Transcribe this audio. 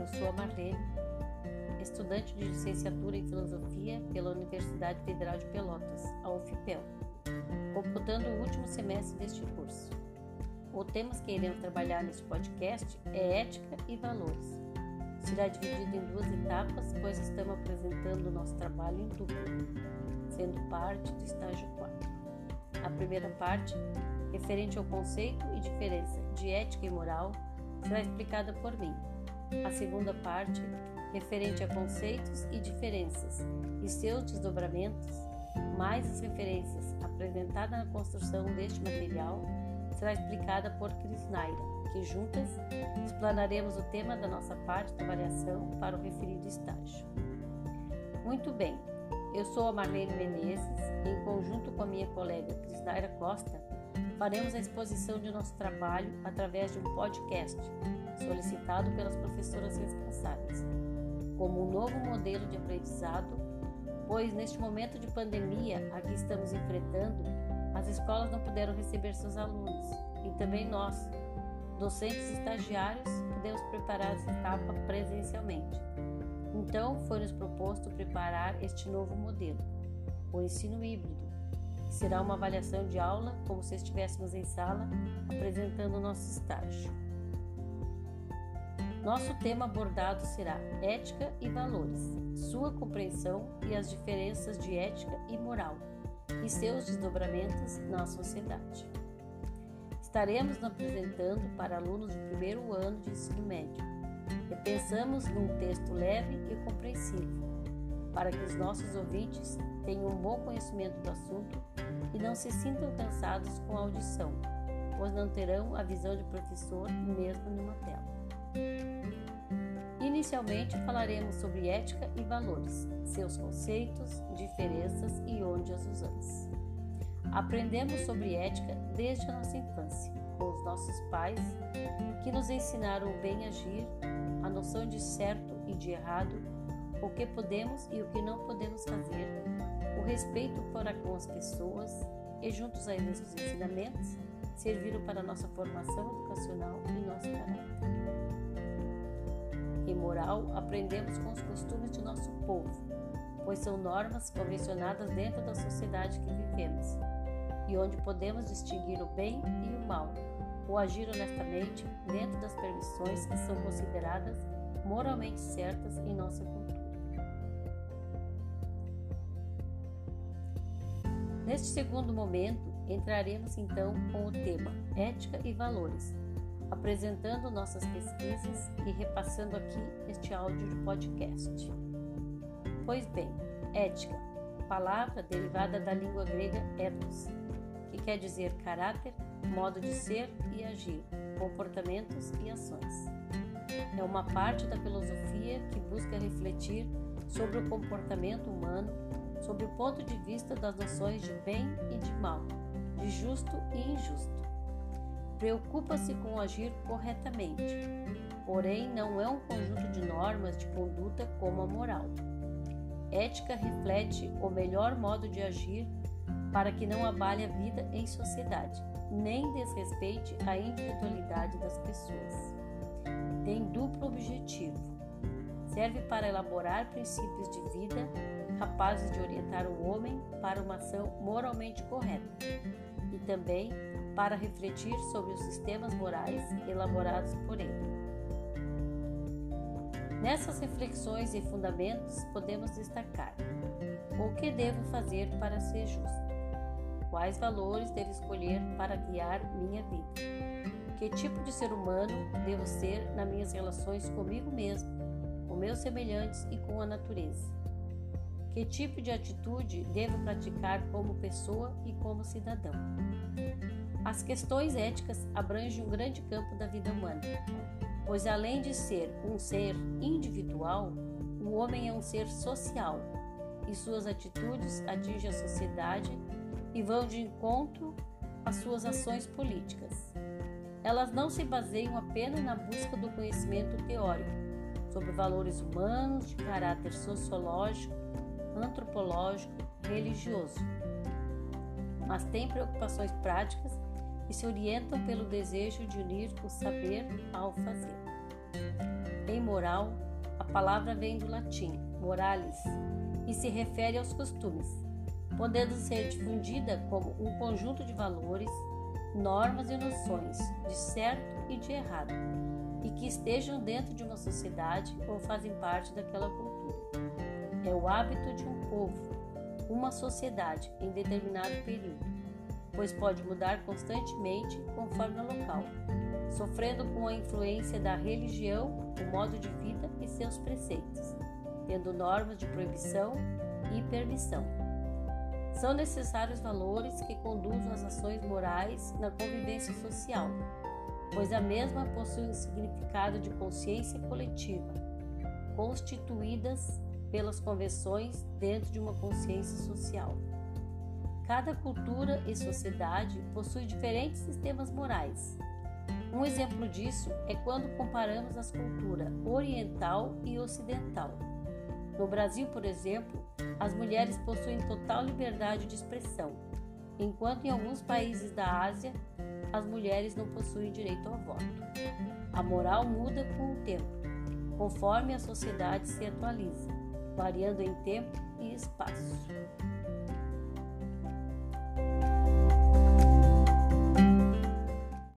eu sou a Marlene, estudante de licenciatura em Filosofia pela Universidade Federal de Pelotas, a UFPEL, computando o último semestre deste curso. O tema que iremos trabalhar neste podcast é ética e valores. Será dividido em duas etapas, pois estamos apresentando o nosso trabalho em dupla, sendo parte do estágio 4. A primeira parte, referente ao conceito e diferença de ética e moral, será explicada por mim. A segunda parte, referente a conceitos e diferenças e seus desdobramentos, mais as referências apresentadas na construção deste material, será explicada por Cris Naira, que juntas explanaremos o tema da nossa parte de avaliação para o referido estágio. Muito bem, eu sou a Marlene Menezes e, em conjunto com a minha colega Cris Naira Costa, faremos a exposição de nosso trabalho através de um podcast solicitado pelas professoras responsáveis, como um novo modelo de aprendizado, pois neste momento de pandemia a que estamos enfrentando, as escolas não puderam receber seus alunos e também nós, docentes e estagiários, podemos preparar essa etapa presencialmente. Então, foi-nos proposto preparar este novo modelo, o ensino híbrido, que será uma avaliação de aula como se estivéssemos em sala apresentando o nosso estágio. Nosso tema abordado será Ética e Valores, sua compreensão e as diferenças de ética e moral e seus desdobramentos na sociedade. Estaremos nos apresentando para alunos do primeiro ano de ensino médio e pensamos num texto leve e compreensivo, para que os nossos ouvintes tenham um bom conhecimento do assunto e não se sintam cansados com a audição, pois não terão a visão de professor mesmo numa tela. Inicialmente falaremos sobre ética e valores, seus conceitos, diferenças e onde as usamos. Aprendemos sobre ética desde a nossa infância, com os nossos pais, que nos ensinaram o bem agir, a noção de certo e de errado, o que podemos e o que não podemos fazer, o respeito para com as pessoas e, juntos a esses ensinamentos, serviram para nossa formação educacional e nosso caráter. Em moral, aprendemos com os costumes de nosso povo, pois são normas convencionadas dentro da sociedade que vivemos e onde podemos distinguir o bem e o mal, ou agir honestamente dentro das permissões que são consideradas moralmente certas em nossa cultura. Neste segundo momento, entraremos então com o tema Ética e Valores, apresentando nossas pesquisas e repassando aqui este áudio de podcast. Pois bem, ética, palavra derivada da língua grega ethos, que quer dizer caráter, modo de ser e agir, comportamentos e ações. É uma parte da filosofia que busca refletir sobre o comportamento humano sob o ponto de vista das noções de bem e de mal, de justo e injusto preocupa-se com agir corretamente, porém não é um conjunto de normas de conduta como a moral. Ética reflete o melhor modo de agir para que não abale a vida em sociedade, nem desrespeite a individualidade das pessoas. Tem duplo objetivo. Serve para elaborar princípios de vida capazes de orientar o homem para uma ação moralmente correta e também para refletir sobre os sistemas morais elaborados por ele. Nessas reflexões e fundamentos podemos destacar o que devo fazer para ser justo, quais valores devo escolher para guiar minha vida, que tipo de ser humano devo ser nas minhas relações comigo mesmo, com meus semelhantes e com a natureza. Que tipo de atitude devo praticar como pessoa e como cidadão? As questões éticas abrangem um grande campo da vida humana, pois além de ser um ser individual, o homem é um ser social e suas atitudes atingem a sociedade e vão de encontro às suas ações políticas. Elas não se baseiam apenas na busca do conhecimento teórico sobre valores humanos de caráter sociológico, antropológico, religioso, mas têm preocupações práticas e se orientam pelo desejo de unir o saber ao fazer. Em moral, a palavra vem do latim moralis e se refere aos costumes, podendo ser difundida como um conjunto de valores, normas e noções de certo e de errado, e que estejam dentro de uma sociedade ou fazem parte daquela cultura. É o hábito de um povo, uma sociedade em determinado período, pois pode mudar constantemente conforme o local, sofrendo com a influência da religião, o modo de vida e seus preceitos, tendo normas de proibição e permissão. São necessários valores que conduzam as ações morais na convivência social, pois a mesma possui um significado de consciência coletiva, constituídas pelas convenções dentro de uma consciência social. Cada cultura e sociedade possui diferentes sistemas morais. Um exemplo disso é quando comparamos as culturas oriental e ocidental. No Brasil, por exemplo, as mulheres possuem total liberdade de expressão, enquanto em alguns países da Ásia as mulheres não possuem direito ao voto. A moral muda com o tempo, conforme a sociedade se atualiza, variando em tempo e espaço.